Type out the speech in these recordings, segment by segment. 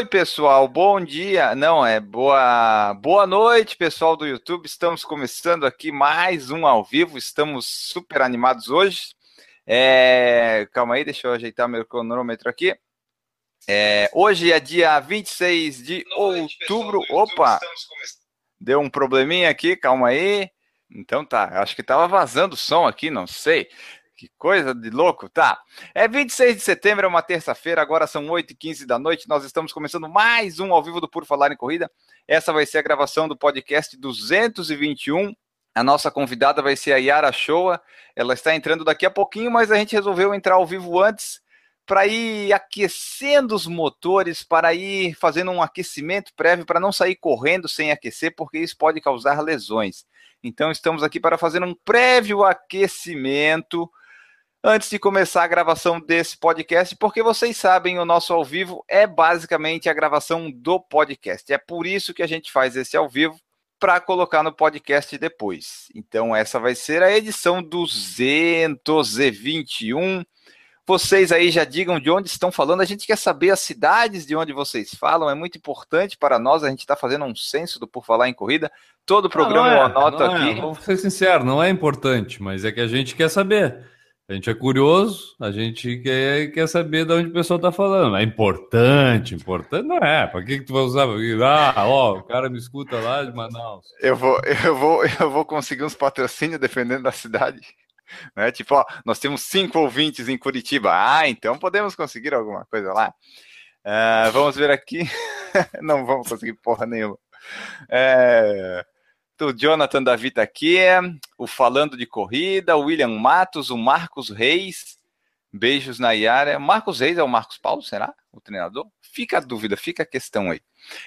Oi, pessoal, bom dia. Não, é boa, boa noite, pessoal do YouTube. Estamos começando aqui mais um ao vivo. Estamos super animados hoje. É... Calma aí, deixa eu ajeitar meu cronômetro aqui. É... Hoje é dia 26 de noite, outubro. Opa! Deu um probleminha aqui, calma aí. Então tá, acho que estava vazando o som aqui, não sei. Que coisa de louco, tá? É 26 de setembro, é uma terça-feira, agora são 8h15 da noite. Nós estamos começando mais um ao vivo do Por Falar em Corrida. Essa vai ser a gravação do podcast 221. A nossa convidada vai ser a Yara Shoa. Ela está entrando daqui a pouquinho, mas a gente resolveu entrar ao vivo antes para ir aquecendo os motores, para ir fazendo um aquecimento prévio, para não sair correndo sem aquecer, porque isso pode causar lesões. Então, estamos aqui para fazer um prévio aquecimento antes de começar a gravação desse podcast, porque vocês sabem, o nosso ao vivo é basicamente a gravação do podcast. É por isso que a gente faz esse ao vivo para colocar no podcast depois. Então essa vai ser a edição 221. Vocês aí já digam de onde estão falando. A gente quer saber as cidades de onde vocês falam. É muito importante para nós. A gente está fazendo um censo do Por Falar em Corrida. Todo o programa ah, é, eu anoto aqui. É, vou ser sincero, não é importante, mas é que a gente quer saber. A gente é curioso, a gente quer, quer saber de onde o pessoal está falando. É importante, importante não é. Para que, que tu vai usar? Ah, ó, o cara me escuta lá de Manaus. Eu vou, eu vou, eu vou conseguir uns patrocínios defendendo da cidade. Né? Tipo, ó, nós temos cinco ouvintes em Curitiba. Ah, então podemos conseguir alguma coisa lá. Uh, vamos ver aqui. não vamos conseguir porra nenhuma. É o Jonathan Davi tá aqui, o Falando de Corrida, o William Matos, o Marcos Reis. Beijos na Yara. Marcos Reis é o Marcos Paulo, será? O treinador? Fica a dúvida, fica a questão aí.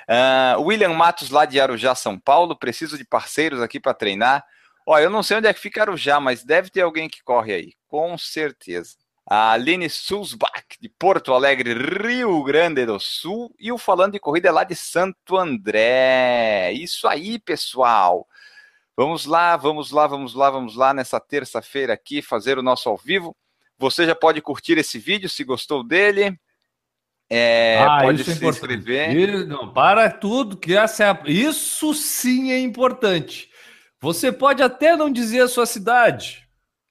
Uh, William Matos, lá de Arujá, São Paulo. Preciso de parceiros aqui para treinar. Ó, eu não sei onde é que fica Arujá, mas deve ter alguém que corre aí, com certeza a Aline Sulzbach, de Porto Alegre, Rio Grande do Sul, e o Falando de Corrida é lá de Santo André. Isso aí, pessoal. Vamos lá, vamos lá, vamos lá, vamos lá nessa terça-feira aqui fazer o nosso ao vivo. Você já pode curtir esse vídeo se gostou dele. É, ah, pode é se inscrever. Não, para tudo, que essa é isso sim é importante. Você pode até não dizer a sua cidade,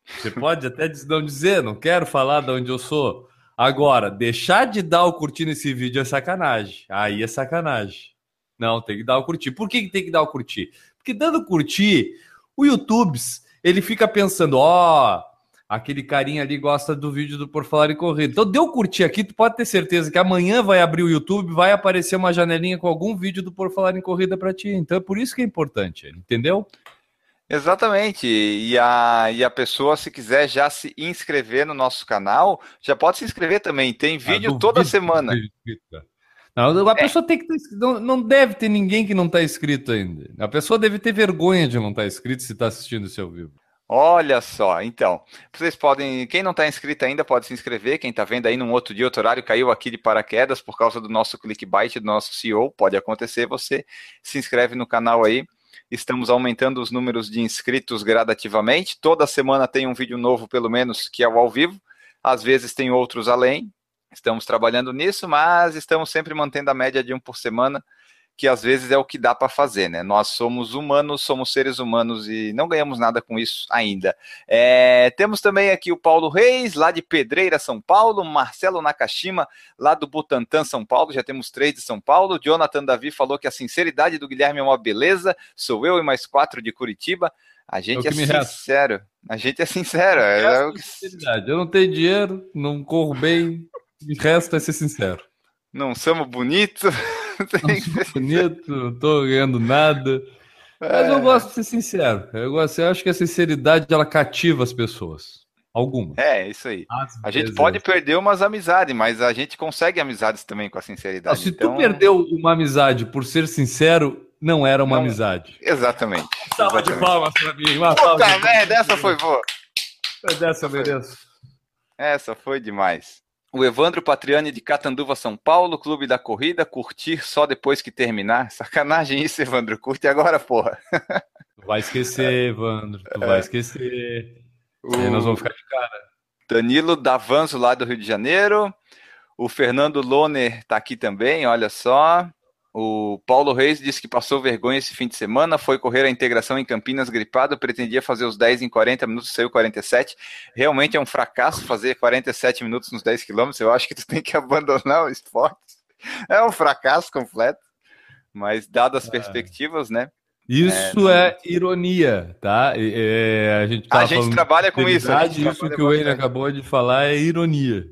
você pode até não dizer, não quero falar de onde eu sou. Agora, deixar de dar o curtir nesse vídeo é sacanagem. Aí é sacanagem. Não, tem que dar o curtir. Por que, tem que dar o curtir? Porque dando curtir, o YouTube, ele fica pensando, ó, oh, aquele carinha ali gosta do vídeo do Por Falar em Corrida. Então, deu curtir aqui, tu pode ter certeza que amanhã vai abrir o YouTube, vai aparecer uma janelinha com algum vídeo do Por Falar em Corrida para ti. Então, é por isso que é importante, entendeu? Exatamente. E a, e a pessoa, se quiser já se inscrever no nosso canal, já pode se inscrever também. Tem ah, vídeo toda semana. Não, a é. pessoa tem que não, não deve ter ninguém que não está inscrito ainda. A pessoa deve ter vergonha de não estar tá inscrito se está assistindo esse ao vivo. Olha só, então, vocês podem, quem não está inscrito ainda pode se inscrever, quem está vendo aí num outro dia, outro horário, caiu aqui de paraquedas por causa do nosso clickbait, do nosso CEO, pode acontecer, você se inscreve no canal aí, Estamos aumentando os números de inscritos gradativamente. Toda semana tem um vídeo novo, pelo menos, que é o ao vivo. Às vezes tem outros além. Estamos trabalhando nisso, mas estamos sempre mantendo a média de um por semana que às vezes é o que dá para fazer, né? Nós somos humanos, somos seres humanos e não ganhamos nada com isso ainda. É, temos também aqui o Paulo Reis, lá de Pedreira, São Paulo, Marcelo Nakashima, lá do Butantã, São Paulo, já temos três de São Paulo. Jonathan Davi falou que a sinceridade do Guilherme é uma beleza, sou eu e mais quatro de Curitiba. A gente é, é sincero, a gente é sincero. É, é que... Eu não tenho dinheiro, não corro bem, o resto é ser sincero. Não somos bonitos. não sou bonito, não tô ganhando nada. Mas eu é. gosto de ser sincero. Eu, gosto, eu acho que a sinceridade ela cativa as pessoas. Algumas. É, isso aí. Às a gente pode perder umas amizades, mas a gente consegue amizades também com a sinceridade. Não, se então... tu perdeu uma amizade por ser sincero, não era uma não, amizade. Exatamente. Salva de palmas pra mim. Uma Puta merda, essa foi boa. Dessa eu mereço. Essa foi demais o Evandro Patriani de Catanduva, São Paulo, Clube da Corrida, curtir só depois que terminar. Sacanagem isso, Evandro. Curte agora, porra. Tu vai esquecer, Evandro. Tu vai é. esquecer. O... Aí nós vamos ficar de cara. Danilo Davanzo, lá do Rio de Janeiro. O Fernando Loner está aqui também, olha só. O Paulo Reis disse que passou vergonha esse fim de semana, foi correr a integração em Campinas gripado, pretendia fazer os 10 em 40 minutos, saiu 47. Realmente é um fracasso fazer 47 minutos nos 10 quilômetros. Eu acho que tu tem que abandonar o esporte. É um fracasso completo. Mas dadas as é. perspectivas, né? Isso é, é ironia, tá? É, a gente, a gente trabalha com isso. isso que o Wayne acabou de falar é ironia.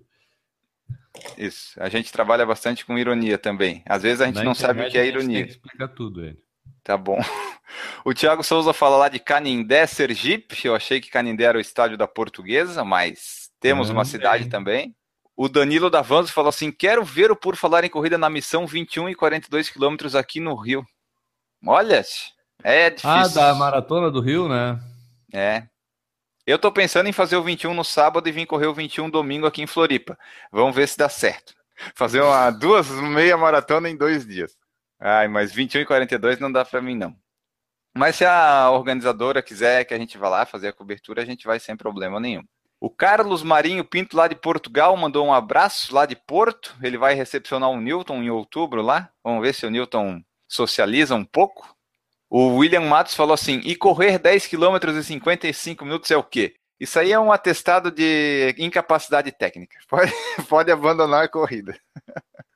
Isso. A gente trabalha bastante com ironia também. Às vezes a gente Na não sabe o que é ironia. Explica tudo, ele. Tá bom. O Thiago Souza fala lá de Canindé, Sergipe. Eu achei que Canindé era o estádio da Portuguesa, mas temos uma cidade também. O Danilo Davanzo falou assim: quero ver o Por Falar em Corrida na missão 21 e 42 quilômetros aqui no Rio. Olha, é difícil. Ah, da maratona do Rio, né? É. Eu tô pensando em fazer o 21 no sábado e vir correr o 21 domingo aqui em Floripa. Vamos ver se dá certo. Fazer uma duas meia maratona em dois dias. Ai, mas 21 e 42 não dá para mim não. Mas se a organizadora quiser que a gente vá lá fazer a cobertura, a gente vai sem problema nenhum. O Carlos Marinho Pinto, lá de Portugal, mandou um abraço lá de Porto. Ele vai recepcionar o Newton em outubro lá. Vamos ver se o Newton socializa um pouco. O William Matos falou assim: e correr 10 km e 55 minutos é o quê? Isso aí é um atestado de incapacidade técnica. Pode, pode abandonar a corrida.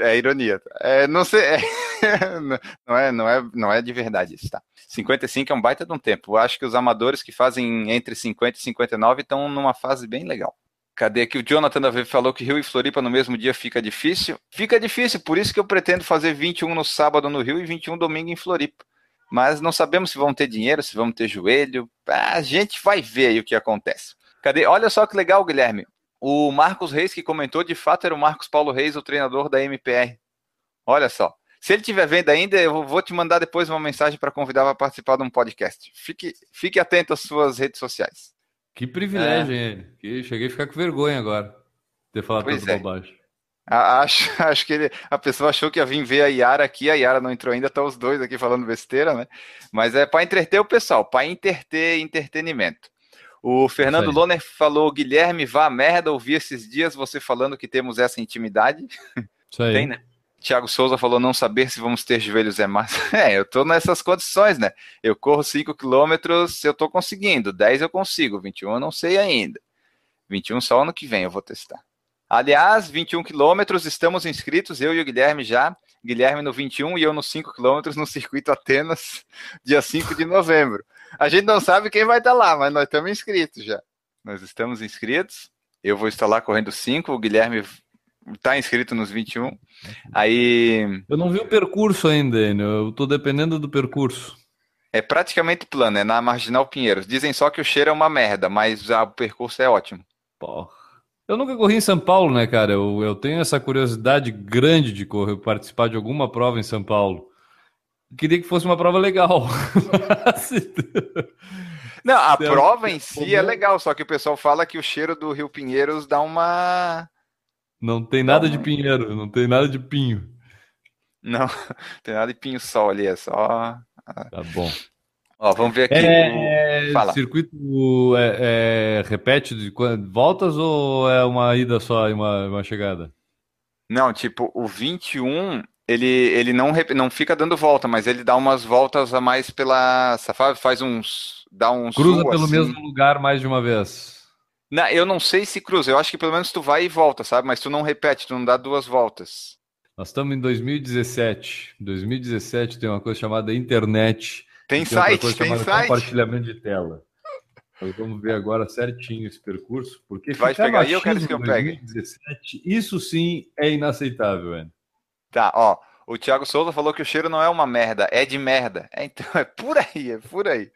É ironia. É, não sei, é, não, é, não, é, não é de verdade isso, tá? 55 é um baita de um tempo. Eu acho que os amadores que fazem entre 50 e 59 estão numa fase bem legal. Cadê aqui? O Jonathan da falou que Rio e Floripa no mesmo dia fica difícil. Fica difícil, por isso que eu pretendo fazer 21 no sábado no Rio e 21 domingo em Floripa. Mas não sabemos se vão ter dinheiro, se vão ter joelho. A gente vai ver aí o que acontece. Cadê? Olha só que legal, Guilherme. O Marcos Reis que comentou, de fato era o Marcos Paulo Reis, o treinador da MPR. Olha só. Se ele estiver vendo ainda, eu vou te mandar depois uma mensagem para convidar para participar de um podcast. Fique, fique atento às suas redes sociais. Que privilégio, é. hein? Que cheguei a ficar com vergonha agora. Ter falado pois tanto é. bobagem. Acho, acho que ele, a pessoa achou que ia vir ver a Yara aqui, a Yara não entrou ainda, tá os dois aqui falando besteira, né? Mas é para entreter o pessoal, para entreter entretenimento. O Fernando Loner falou: Guilherme, vá a merda, ouvi esses dias você falando que temos essa intimidade. Isso aí. Tem, né? Tiago Souza falou não saber se vamos ter joelhos é massa. É, eu tô nessas condições, né? Eu corro 5 quilômetros, eu tô conseguindo. 10 eu consigo, 21 eu não sei ainda. 21 só ano que vem eu vou testar. Aliás, 21 quilômetros, estamos inscritos, eu e o Guilherme já. Guilherme no 21 e eu nos 5 quilômetros no Circuito Atenas, dia 5 de novembro. A gente não sabe quem vai estar lá, mas nós estamos inscritos já. Nós estamos inscritos. Eu vou estar lá correndo 5, o Guilherme tá inscrito nos 21. Aí. Eu não vi o percurso ainda, eu tô dependendo do percurso. É praticamente plano, é na Marginal Pinheiros. Dizem só que o cheiro é uma merda, mas o percurso é ótimo. Porra. Eu nunca corri em São Paulo, né, cara? Eu, eu tenho essa curiosidade grande de correr, participar de alguma prova em São Paulo. Queria que fosse uma prova legal. Não, a prova em si é legal, só que o pessoal fala que o cheiro do Rio Pinheiros dá uma não tem nada de pinheiro, não tem nada de pinho. Não, tem nada de pinho-sol ali, é só. Tá bom. Ó, vamos ver aqui. É, o... Fala. Circuito é, é, repete de voltas ou é uma ida só e uma, uma chegada? Não, tipo, o 21 ele, ele não, não fica dando volta, mas ele dá umas voltas a mais pela. Faz uns. Dá uns. Cruza pelo assim. mesmo lugar mais de uma vez. Não, eu não sei se cruza. Eu acho que pelo menos tu vai e volta, sabe? Mas tu não repete, tu não dá duas voltas. Nós estamos em 2017. 2017 tem uma coisa chamada internet. Tem, tem site, tem site. Compartilhamento de tela. Nós vamos ver agora certinho esse percurso, porque vai pegar aí, eu quero que eu pegue. 2017, isso sim é inaceitável, velho. Tá, ó. O Thiago Souza falou que o cheiro não é uma merda, é de merda. É, então é por aí, é por aí.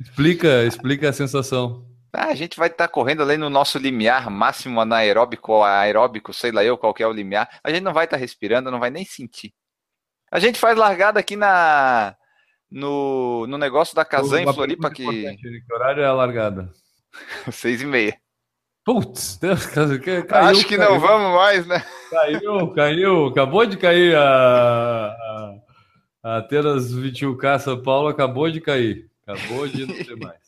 Explica, explica a sensação. Ah, a gente vai estar tá correndo ali no nosso limiar máximo anaeróbico, aeróbico, sei lá eu qual é o limiar. A gente não vai estar tá respirando, não vai nem sentir. A gente faz largada aqui na no, no negócio da Casan em Floripa que... que horário é a largada? Seis e meia. Putz, Deus, caiu, Acho que caiu. não vamos mais, né? Caiu, caiu. Acabou de cair a, a, a Atenas 21K São Paulo, acabou de cair. Acabou de não ter mais.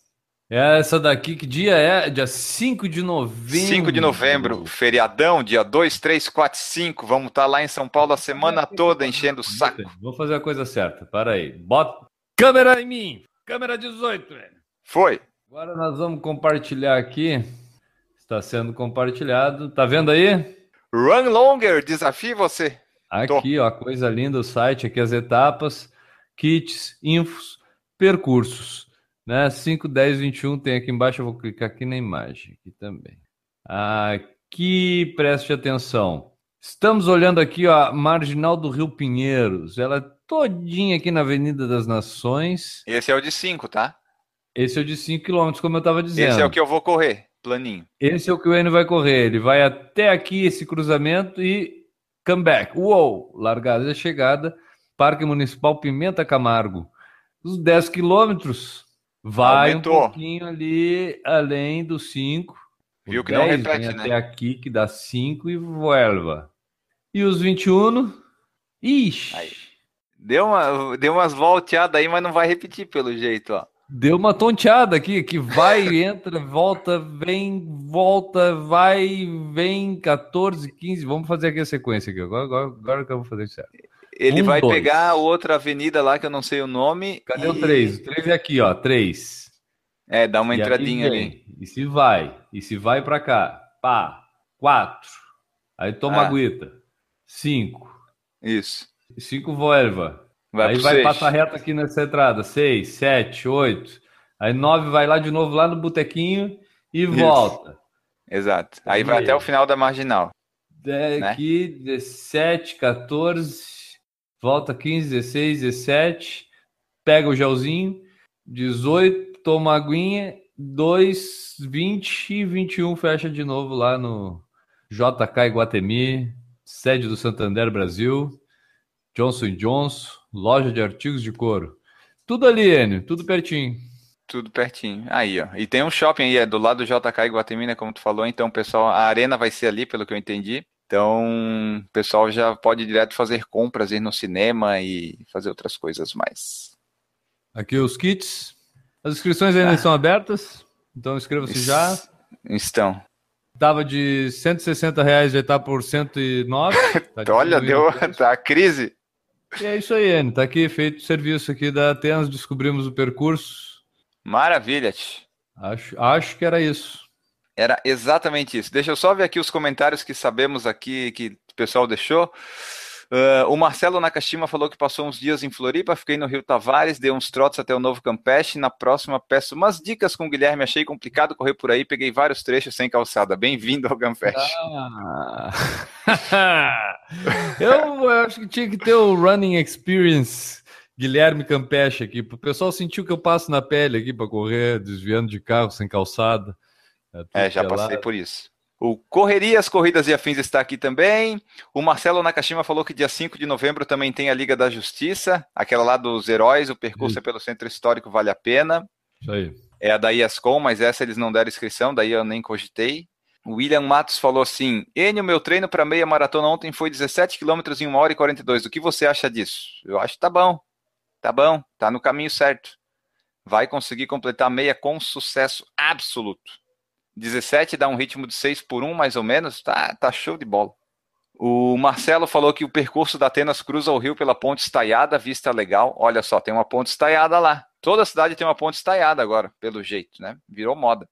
Essa daqui, que dia é? Dia 5 de novembro. 5 de novembro, feriadão, dia 2, 3, 4, 5. Vamos estar tá lá em São Paulo a semana toda enchendo o saco. Vou fazer a coisa certa, para aí. Bota câmera em mim. Câmera 18, velho. Foi. Agora nós vamos compartilhar aqui. Está sendo compartilhado. Tá vendo aí? Run longer, desafio você. Aqui, Tô. ó, coisa linda o site, aqui as etapas, kits, infos, percursos né? 5, 10, 21 tem aqui embaixo, eu vou clicar aqui na imagem, aqui também. Aqui, preste atenção. Estamos olhando aqui ó, a marginal do Rio Pinheiros. Ela é todinha aqui na Avenida das Nações. Esse é o de 5, tá? Esse é o de 5 km, como eu estava dizendo. Esse é o que eu vou correr, planinho. Esse é o que o Enio vai correr. Ele vai até aqui, esse cruzamento, e come back. Uou! Largada e chegada. Parque Municipal Pimenta Camargo. Os 10 quilômetros Vai Aumentou. um pouquinho ali além dos 5. Viu que 10, não repete, né? Até aqui que dá 5 e voelva. E os 21? Ixi. Aí. Deu, uma, deu umas volteadas aí, mas não vai repetir pelo jeito, ó. Deu uma tonteada aqui, que vai, entra, volta, vem, volta, vai, vem, 14, 15. Vamos fazer aqui a sequência aqui. Agora, agora, agora que eu vou fazer certo. Ele um, vai dois. pegar outra avenida lá que eu não sei o nome. Cadê e... o 3? O 3 é aqui, ó. 3. É, dá uma e entradinha ali. E se vai. E se vai para cá. Pá. 4. Aí toma ah. aguita. 5. Isso. 5 Volva. Vai aí vai seis. passar reto aqui nessa entrada. 6, 7, 8. Aí 9 vai lá de novo lá no botequinho e Isso. volta. Exato. Aí vai até o final da marginal. Aqui, né? 17, 14, volta 15, 16, 17, pega o gelzinho, 18, toma aguinha, 2, 20 e 21 fecha de novo lá no JK Iguatemi, sede do Santander Brasil, Johnson Johnson, loja de artigos de couro. Tudo ali, Enio, tudo pertinho. Tudo pertinho. Aí, ó. E tem um shopping aí, é do lado do JK Iguatemi, né, como tu falou. Então, pessoal, a arena vai ser ali, pelo que eu entendi. Então, o pessoal já pode direto fazer compras, ir no cinema e fazer outras coisas mais. Aqui os kits. As inscrições ainda ah. estão abertas, então inscreva-se já. Estão. Tava de 160 reais, já está por 109. Tá Olha, deu tá a crise. E é isso aí, Anne. Tá aqui feito o serviço aqui da Atenas, descobrimos o percurso. Maravilha. Acho, acho que era isso. Era exatamente isso. Deixa eu só ver aqui os comentários que sabemos aqui que o pessoal deixou. Uh, o Marcelo Nakashima falou que passou uns dias em Floripa, fiquei no Rio Tavares, dei uns trotes até o Novo Campeche. Na próxima peço umas dicas com o Guilherme. Achei complicado correr por aí, peguei vários trechos sem calçada. Bem-vindo ao Campeche. Ah. eu, eu acho que tinha que ter o Running Experience Guilherme Campeche aqui. O pessoal sentiu que eu passo na pele aqui para correr, desviando de carro sem calçada. É, é já passei por isso. O Correrias, Corridas e Afins está aqui também. O Marcelo Nakashima falou que dia 5 de novembro também tem a Liga da Justiça, aquela lá dos heróis, o percurso Isso. é pelo Centro Histórico, vale a pena. Isso aí. É a da IASCOM, mas essa eles não deram inscrição, daí eu nem cogitei. O William Matos falou assim: Enio, meu treino para meia maratona ontem foi 17 km em 1 hora e 42. O que você acha disso? Eu acho que tá bom. Tá bom, tá no caminho certo. Vai conseguir completar a meia com sucesso absoluto. 17 dá um ritmo de 6 por 1, mais ou menos. Tá, tá show de bola. O Marcelo falou que o percurso da Atenas cruza o rio pela ponte estaiada, vista legal. Olha só, tem uma ponte estaiada lá. Toda a cidade tem uma ponte estaiada agora, pelo jeito, né? Virou moda.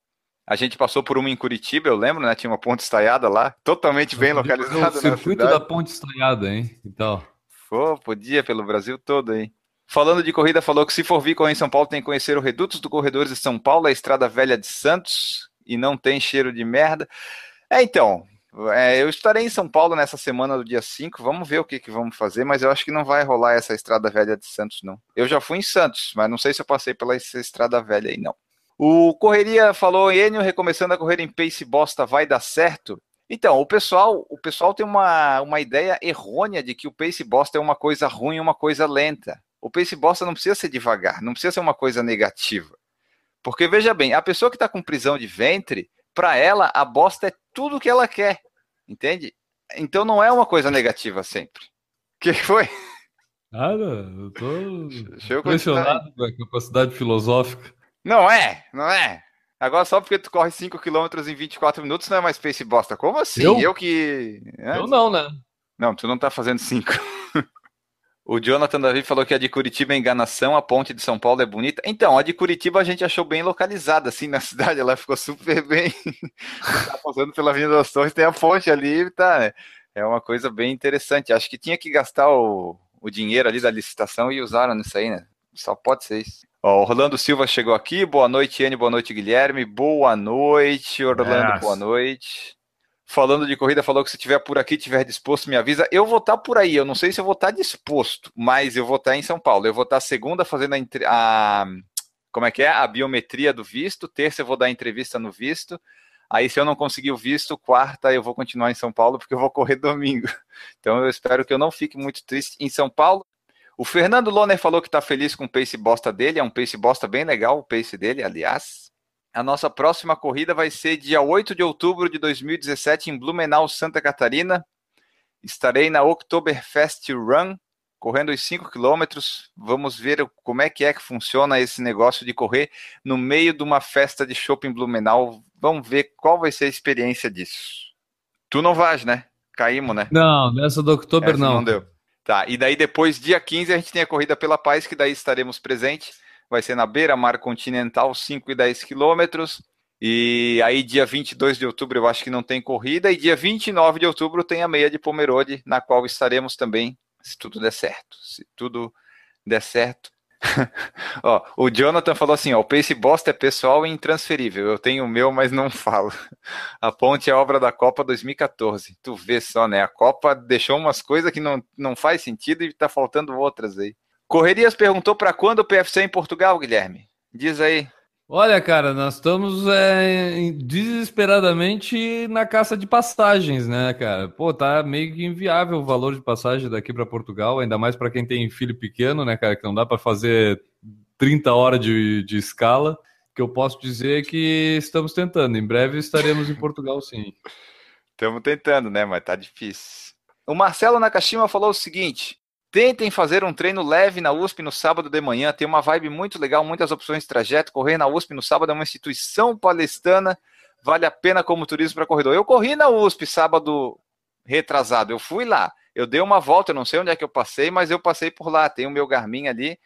A gente passou por uma em Curitiba, eu lembro, né? Tinha uma ponte estaiada lá, totalmente bem localizada. O circuito da ponte estaiada, hein? Então. Pô, podia pelo Brasil todo aí. Falando de corrida, falou que se for vir correr em São Paulo, tem que conhecer o Redutos do Corredores de São Paulo, a Estrada Velha de Santos, e não tem cheiro de merda. É, então, é, eu estarei em São Paulo nessa semana do dia 5, vamos ver o que, que vamos fazer, mas eu acho que não vai rolar essa estrada velha de Santos, não. Eu já fui em Santos, mas não sei se eu passei pela estrada velha aí, não. O Correria falou, Enio, recomeçando a correr em pace bosta, vai dar certo? Então, o pessoal, o pessoal tem uma, uma ideia errônea de que o pace bosta é uma coisa ruim, uma coisa lenta. O pace bosta não precisa ser devagar, não precisa ser uma coisa negativa. Porque veja bem, a pessoa que está com prisão de ventre, para ela a bosta é tudo que ela quer, entende? Então não é uma coisa negativa sempre. O que foi? Nada, eu tô impressionado com a capacidade filosófica. Não é, não é. Agora só porque tu corre 5 km em 24 minutos não é mais pace bosta. Como assim? Eu, eu que. Eu não, né? Não, tu não tá fazendo 5. O Jonathan Davi falou que a de Curitiba é enganação, a ponte de São Paulo é bonita. Então, a de Curitiba a gente achou bem localizada, assim, na cidade. Ela ficou super bem. tá passando pela Avenida das Torres, tem a ponte ali, tá, né? É uma coisa bem interessante. Acho que tinha que gastar o, o dinheiro ali da licitação e usaram nisso aí, né? Só pode ser isso. Ó, Orlando Silva chegou aqui. Boa noite, Anne. Boa noite, Guilherme. Boa noite, Orlando. Yes. Boa noite. Falando de corrida, falou que se tiver por aqui, tiver disposto, me avisa. Eu vou estar tá por aí. Eu não sei se eu vou estar tá disposto, mas eu vou estar tá em São Paulo. Eu vou estar segunda fazendo a, a como é que é? A biometria do visto. Terça eu vou dar entrevista no visto. Aí, se eu não conseguir o visto, quarta eu vou continuar em São Paulo, porque eu vou correr domingo. Então, eu espero que eu não fique muito triste em São Paulo. O Fernando Loner falou que está feliz com o pace bosta dele, é um pace bosta bem legal, o pace dele, aliás. A nossa próxima corrida vai ser dia 8 de outubro de 2017 em Blumenau, Santa Catarina. Estarei na Oktoberfest Run, correndo os 5 quilômetros. Vamos ver como é que é que funciona esse negócio de correr no meio de uma festa de shopping Blumenau. Vamos ver qual vai ser a experiência disso. Tu não vais, né? Caímos, né? Não, nessa do Oktober não. Não deu. Tá, e daí depois, dia 15, a gente tem a Corrida pela Paz, que daí estaremos presentes. Vai ser na beira-mar continental, 5 e 10 quilômetros. E aí, dia 22 de outubro, eu acho que não tem corrida. E dia 29 de outubro tem a meia de Pomerode, na qual estaremos também, se tudo der certo. Se tudo der certo, ó, o Jonathan falou assim: ó, o Pace Bosta é pessoal e intransferível. Eu tenho o meu, mas não falo. A ponte é obra da Copa 2014. Tu vê só, né? A Copa deixou umas coisas que não, não faz sentido e tá faltando outras aí. Correrias perguntou para quando o PFC em Portugal, Guilherme? Diz aí. Olha, cara, nós estamos é, desesperadamente na caça de passagens, né, cara? Pô, tá meio que inviável o valor de passagem daqui para Portugal, ainda mais para quem tem filho pequeno, né, cara, que não dá para fazer 30 horas de, de escala. O que eu posso dizer é que estamos tentando. Em breve estaremos em Portugal, sim. Estamos tentando, né, mas tá difícil. O Marcelo Nakashima falou o seguinte: Tentem fazer um treino leve na USP no sábado de manhã, tem uma vibe muito legal, muitas opções de trajeto. Correr na USP no sábado é uma instituição palestana, vale a pena como turismo para corredor. Eu corri na USP sábado retrasado, eu fui lá, eu dei uma volta, eu não sei onde é que eu passei, mas eu passei por lá, tem o meu Garmin ali,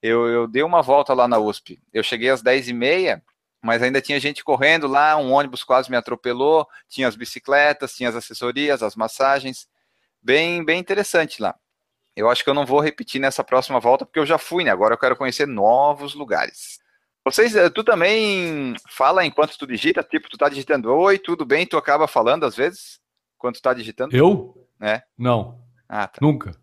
eu, eu dei uma volta lá na USP. Eu cheguei às 10h30, mas ainda tinha gente correndo lá, um ônibus quase me atropelou, tinha as bicicletas, tinha as assessorias, as massagens, bem, bem interessante lá. Eu acho que eu não vou repetir nessa próxima volta, porque eu já fui, né? Agora eu quero conhecer novos lugares. Vocês, eh, tu também fala enquanto tu digita, tipo, tu tá digitando oi, tudo bem, tu acaba falando às vezes, quando tu tá digitando? Eu? É. Não. Ah, tá. Nunca.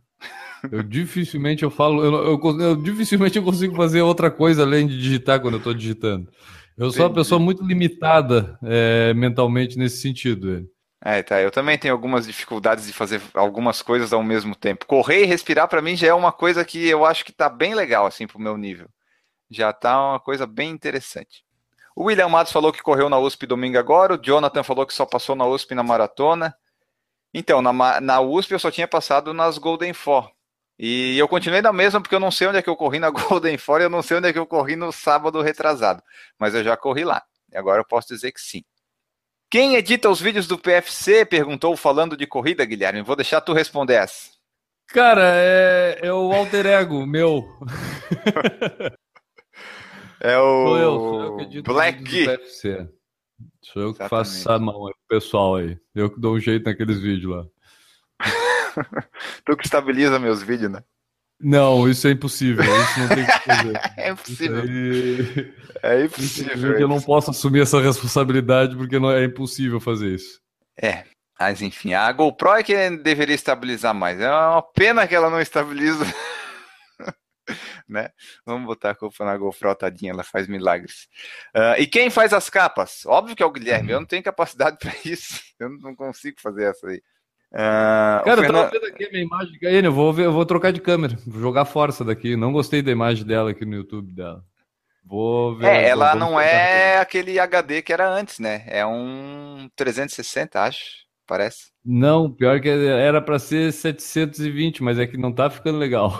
Eu dificilmente eu falo, eu, eu, eu, dificilmente eu consigo fazer outra coisa além de digitar quando eu tô digitando. Eu sou uma pessoa muito limitada é, mentalmente nesse sentido. É, tá. Eu também tenho algumas dificuldades de fazer algumas coisas ao mesmo tempo. Correr e respirar para mim já é uma coisa que eu acho que tá bem legal assim pro meu nível. Já tá uma coisa bem interessante. O William Matos falou que correu na USP domingo agora, o Jonathan falou que só passou na USP na maratona. Então, na, na USP eu só tinha passado nas Golden Four. E eu continuei na mesma porque eu não sei onde é que eu corri na Golden Four e eu não sei onde é que eu corri no sábado retrasado. Mas eu já corri lá. E agora eu posso dizer que sim. Quem edita os vídeos do PFC? Perguntou falando de corrida, Guilherme. Vou deixar tu responder essa. Cara, é, é o alter ego meu. é o sou eu, sou eu que edito Black. Do PFC. Sou eu que Exatamente. faço essa mão aí, pessoal aí. Eu que dou um jeito naqueles vídeos lá. tu que estabiliza meus vídeos, né? Não, isso é impossível. Isso não tem que fazer. é impossível. Aí... É impossível. eu não posso assumir essa responsabilidade porque não é impossível fazer isso. É, mas enfim, a GoPro é que deveria estabilizar mais. É uma pena que ela não estabiliza. né? Vamos botar a culpa na GoPro, tadinha, ela faz milagres. Uh, e quem faz as capas? Óbvio que é o Guilherme, eu não tenho capacidade para isso. Eu não consigo fazer essa aí. Uh, Cara, Fernando... eu tava vendo aqui a minha imagem. Aí, eu vou, ver, eu vou trocar de câmera, vou jogar força daqui. Não gostei da imagem dela aqui no YouTube dela. Vou ver. É, ela não é aquele HD que era antes, né? É um 360, acho. Parece. Não, pior que era para ser 720, mas é que não tá ficando legal.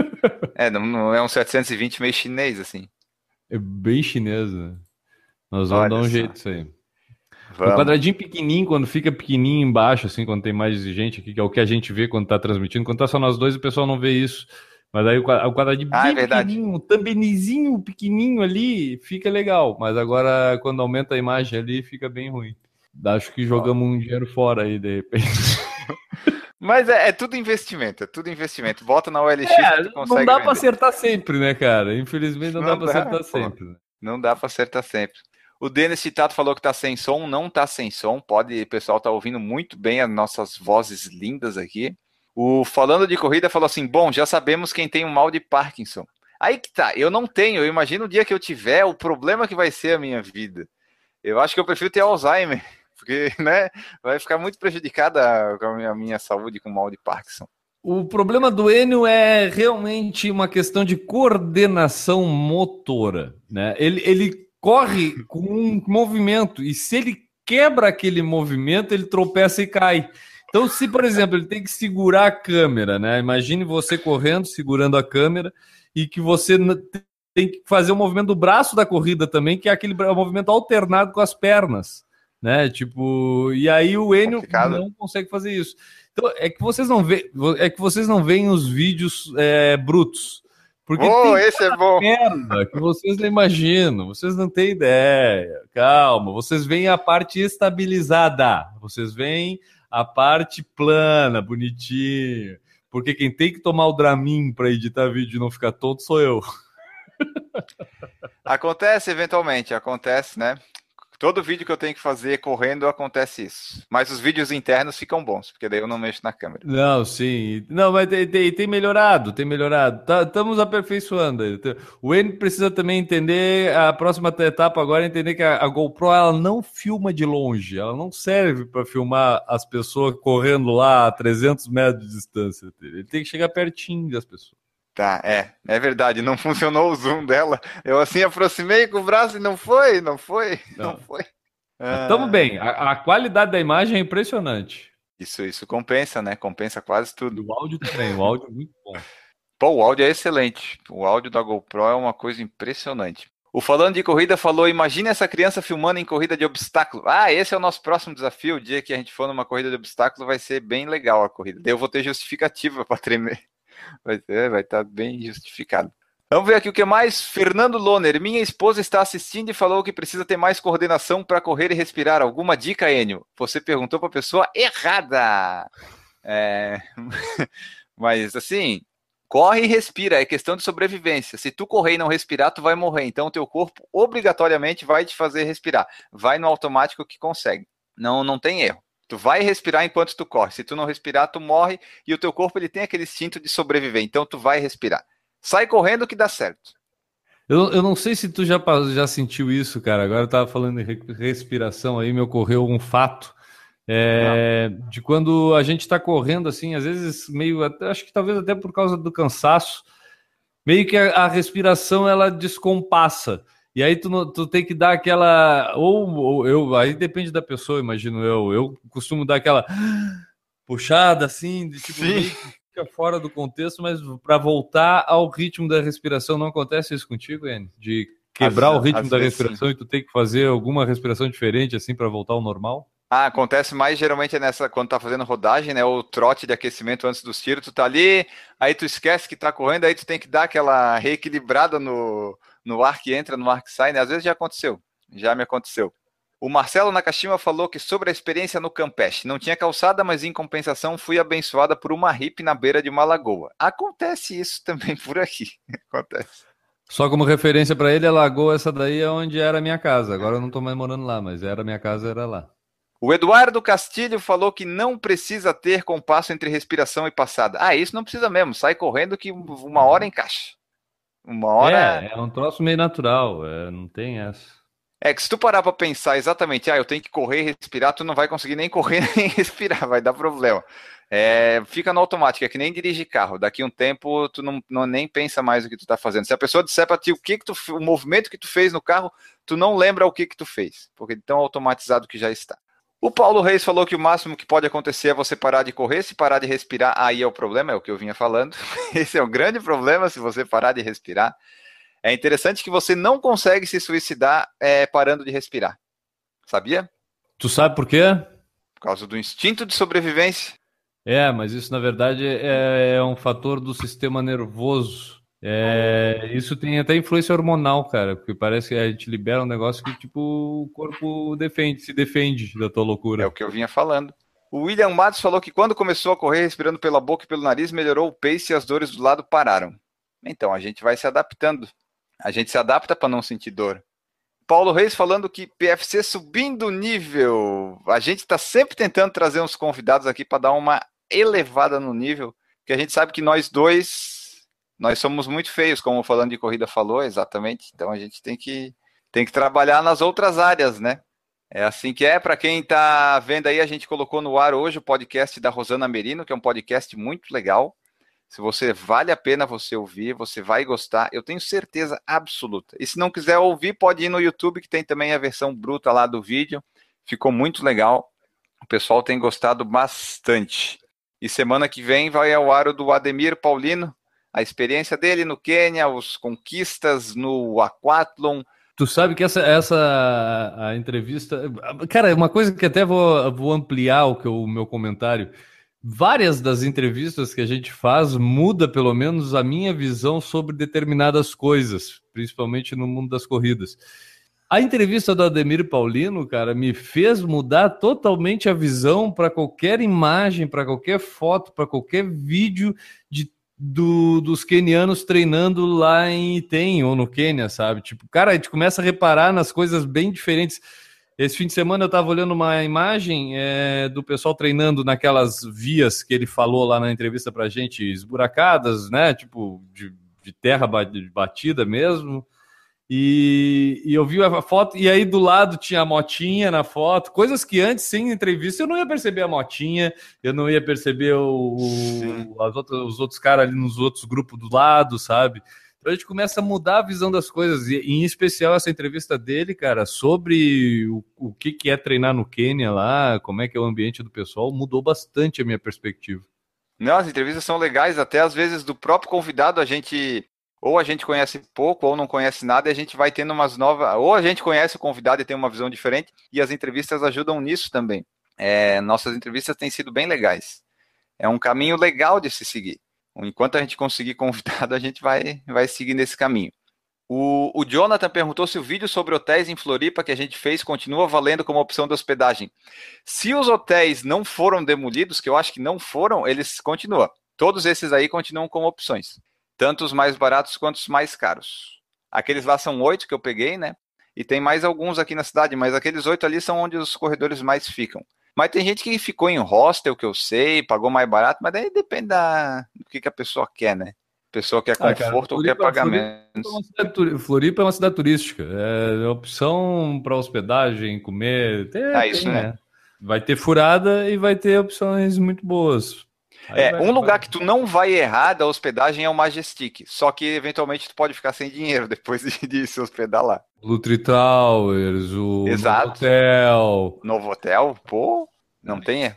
é, não, não é um 720 meio chinês, assim. É bem chinesa. Né? Nós vamos Olha dar um só. jeito isso aí. Vamos. O quadradinho pequenininho, quando fica pequenininho embaixo, assim, quando tem mais gente aqui, que é o que a gente vê quando tá transmitindo. Quando tá só nós dois, o pessoal não vê isso. Mas aí o quadradinho ah, bem é pequenininho, thumbnailzinho pequenininho ali, fica legal. Mas agora, quando aumenta a imagem ali, fica bem ruim. Acho que jogamos um dinheiro fora aí, de repente. Mas é, é, tudo investimento, é tudo investimento. Bota na OLX é, que consegue Não dá para acertar sempre, né, cara? Infelizmente não, não dá, dá para acertar pô. sempre. Né? Não dá para acertar sempre. O Denis Citato falou que tá sem som, não tá sem som. Pode, o pessoal tá ouvindo muito bem as nossas vozes lindas aqui. O Falando de Corrida falou assim: bom, já sabemos quem tem o mal de Parkinson. Aí que tá, eu não tenho, eu imagino o dia que eu tiver, o problema que vai ser a minha vida. Eu acho que eu prefiro ter Alzheimer, porque né, vai ficar muito prejudicada a minha, a minha saúde com o mal de Parkinson. O problema do Enio é realmente uma questão de coordenação motora. Né? Ele, ele corre com um movimento, e se ele quebra aquele movimento, ele tropeça e cai. Então, se, por exemplo, ele tem que segurar a câmera, né? Imagine você correndo, segurando a câmera, e que você tem que fazer o movimento do braço da corrida também, que é aquele movimento alternado com as pernas, né? Tipo, e aí o Enio não consegue fazer isso. Então, é que vocês não veem, é que vocês não veem os vídeos é, brutos. Porque oh, esse é bom. Merda que vocês não imaginam, vocês não têm ideia. Calma, vocês veem a parte estabilizada. Vocês veem a parte plana, bonitinha. Porque quem tem que tomar o Dramin para editar vídeo e não ficar tonto sou eu. Acontece eventualmente, acontece, né? Todo vídeo que eu tenho que fazer correndo acontece isso. Mas os vídeos internos ficam bons, porque daí eu não mexo na câmera. Não, sim. Não, mas tem, tem, tem melhorado, tem melhorado. Tá, estamos aperfeiçoando. O N precisa também entender a próxima etapa agora entender que a, a GoPro ela não filma de longe, ela não serve para filmar as pessoas correndo lá a 300 metros de distância. Ele tem que chegar pertinho das pessoas. Tá, é, é verdade, não funcionou o zoom dela. Eu assim aproximei com o braço e não foi, não foi, não, não foi. Estamos ah. bem, a, a, qualidade da imagem é impressionante. Isso, isso compensa, né? Compensa quase tudo. O áudio também, o áudio é muito bom. Pô, o áudio é excelente. O áudio da GoPro é uma coisa impressionante. O Falando de Corrida falou: imagine essa criança filmando em corrida de obstáculo. Ah, esse é o nosso próximo desafio. O dia que a gente for numa corrida de obstáculo vai ser bem legal a corrida. Daí eu vou ter justificativa para tremer. Vai estar vai tá bem justificado. Vamos ver aqui o que mais. Fernando Loner, minha esposa está assistindo e falou que precisa ter mais coordenação para correr e respirar. Alguma dica, Enio? Você perguntou para a pessoa errada. É... Mas assim, corre e respira, é questão de sobrevivência. Se tu correr e não respirar, tu vai morrer. Então o teu corpo obrigatoriamente vai te fazer respirar. Vai no automático que consegue. Não, não tem erro. Tu vai respirar enquanto tu corre. Se tu não respirar, tu morre e o teu corpo ele tem aquele instinto de sobreviver. Então tu vai respirar. Sai correndo que dá certo. Eu, eu não sei se tu já, já sentiu isso, cara. Agora eu tava falando de respiração aí, me ocorreu um fato. É, de quando a gente está correndo assim, às vezes meio, acho que talvez até por causa do cansaço, meio que a, a respiração ela descompassa. E aí tu, tu tem que dar aquela. Ou, ou, eu, aí depende da pessoa, imagino eu. Eu costumo dar aquela puxada assim, de tipo, fica fora do contexto, mas para voltar ao ritmo da respiração, não acontece isso contigo, Anne? De quebrar o ritmo da respiração sim. e tu tem que fazer alguma respiração diferente assim para voltar ao normal? Ah, acontece mais geralmente nessa quando tá fazendo rodagem, né? O trote de aquecimento antes dos tiros, tu tá ali, aí tu esquece que tá correndo, aí tu tem que dar aquela reequilibrada no, no ar que entra, no ar que sai, né? Às vezes já aconteceu, já me aconteceu. O Marcelo Nakashima falou que sobre a experiência no Campeche, não tinha calçada, mas em compensação fui abençoada por uma hippie na beira de uma lagoa. Acontece isso também por aqui. Acontece. Só como referência para ele, a lagoa essa daí é onde era a minha casa. Agora eu não estou mais morando lá, mas era a minha casa, era lá. O Eduardo Castilho falou que não precisa ter compasso entre respiração e passada. Ah, isso não precisa mesmo. Sai correndo que uma hora encaixa. Uma hora. É, é um troço meio natural, é, não tem essa. É que se tu parar pra pensar exatamente, ah, eu tenho que correr e respirar, tu não vai conseguir nem correr nem respirar, vai dar problema. É, fica no automático, é que nem dirigir carro. Daqui um tempo tu não, não nem pensa mais o que tu tá fazendo. Se a pessoa disser pra ti o que que tu, o movimento que tu fez no carro, tu não lembra o que que tu fez, porque tão automatizado que já está. O Paulo Reis falou que o máximo que pode acontecer é você parar de correr, se parar de respirar, aí é o problema, é o que eu vinha falando. Esse é o grande problema, se você parar de respirar. É interessante que você não consegue se suicidar é, parando de respirar. Sabia? Tu sabe por quê? Por causa do instinto de sobrevivência. É, mas isso na verdade é, é um fator do sistema nervoso. É, isso tem até influência hormonal, cara, porque parece que a gente libera um negócio que tipo o corpo defende, se defende da tua loucura. É o que eu vinha falando. O William Matos falou que quando começou a correr respirando pela boca e pelo nariz, melhorou o pace e as dores do lado pararam. Então, a gente vai se adaptando. A gente se adapta para não sentir dor. Paulo Reis falando que PFC subindo o nível. A gente está sempre tentando trazer uns convidados aqui para dar uma elevada no nível, que a gente sabe que nós dois, nós somos muito feios, como o falando de corrida falou, exatamente. Então a gente tem que tem que trabalhar nas outras áreas, né? É assim que é. Para quem está vendo aí, a gente colocou no ar hoje o podcast da Rosana Merino, que é um podcast muito legal. Se você vale a pena você ouvir, você vai gostar, eu tenho certeza absoluta. E se não quiser ouvir, pode ir no YouTube, que tem também a versão bruta lá do vídeo. Ficou muito legal. O pessoal tem gostado bastante. E semana que vem vai ao ar o do Ademir Paulino, a experiência dele no Quênia, os conquistas no Aquathlon, Tu sabe que essa, essa a entrevista. Cara, uma coisa que até vou, vou ampliar o, que, o meu comentário. Várias das entrevistas que a gente faz muda pelo menos a minha visão sobre determinadas coisas, principalmente no mundo das corridas. A entrevista do Ademir Paulino, cara, me fez mudar totalmente a visão para qualquer imagem, para qualquer foto, para qualquer vídeo de do, dos quenianos treinando lá em Item ou no Quênia, sabe? Tipo, cara, a gente começa a reparar nas coisas bem diferentes. Esse fim de semana eu estava olhando uma imagem é, do pessoal treinando naquelas vias que ele falou lá na entrevista pra gente, esburacadas, né? Tipo, de, de terra batida mesmo. E, e, eu vi a foto, e aí do lado tinha a motinha na foto, coisas que antes, sem entrevista, eu não ia perceber a motinha, eu não ia perceber o, o outras, os outros caras ali nos outros grupos do lado, sabe? Então a gente começa a mudar a visão das coisas, e em especial essa entrevista dele, cara, sobre o, o que, que é treinar no Quênia lá, como é que é o ambiente do pessoal, mudou bastante a minha perspectiva. Não, as entrevistas são legais, até às vezes do próprio convidado a gente ou a gente conhece pouco ou não conhece nada e a gente vai tendo umas novas. Ou a gente conhece o convidado e tem uma visão diferente, e as entrevistas ajudam nisso também. É, nossas entrevistas têm sido bem legais. É um caminho legal de se seguir. Enquanto a gente conseguir convidado, a gente vai, vai seguir nesse caminho. O, o Jonathan perguntou se o vídeo sobre hotéis em Floripa que a gente fez continua valendo como opção de hospedagem. Se os hotéis não foram demolidos, que eu acho que não foram, eles continuam. Todos esses aí continuam como opções tanto os mais baratos quanto os mais caros. Aqueles lá são oito que eu peguei, né? E tem mais alguns aqui na cidade, mas aqueles oito ali são onde os corredores mais ficam. Mas tem gente que ficou em hostel, que eu sei, pagou mais barato, mas daí depende da, do que, que a pessoa quer, né? A pessoa quer conforto ah, cara, ou quer pagamento. Floripa, é Floripa é uma cidade turística. É opção para hospedagem, comer. Tem, ah, isso, tem, né? né? Vai ter furada e vai ter opções muito boas é, um lugar que tu não vai errar da hospedagem é o Majestic. Só que eventualmente tu pode ficar sem dinheiro depois de, de se hospedar lá. Lutri Towers, o Exato. Novo Hotel. Novo Hotel? Pô, não tem.